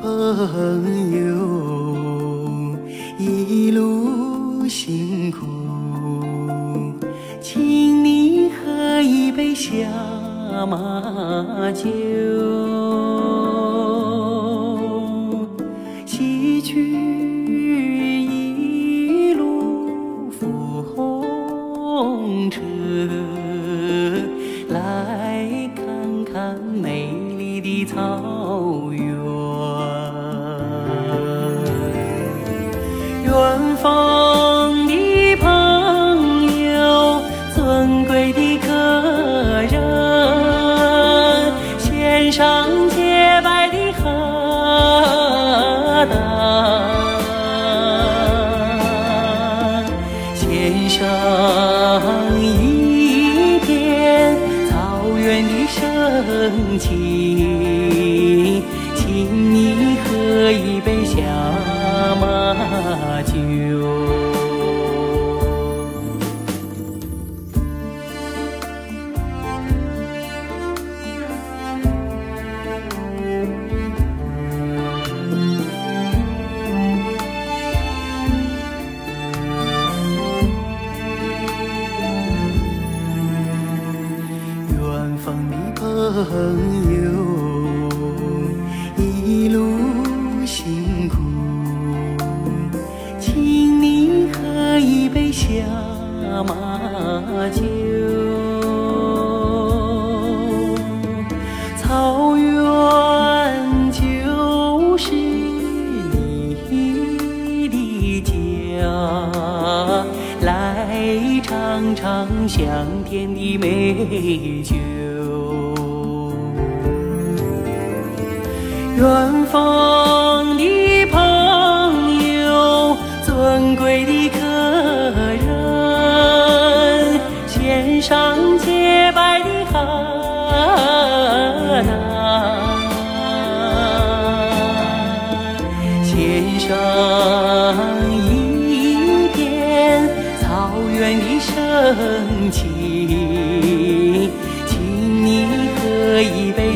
朋友，一路辛苦，请你喝一杯下马酒，洗去一路风尘，来看看美丽的草原。一片草原的深情，朋友，一路辛苦，请你喝一杯下马酒。草原就是你的家，来尝尝香甜的美酒。远方的朋友，尊贵的客人，献上洁白的哈达，献上一片草原的深情，请你喝一杯。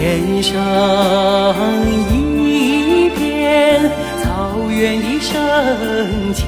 天上一片草原的深情，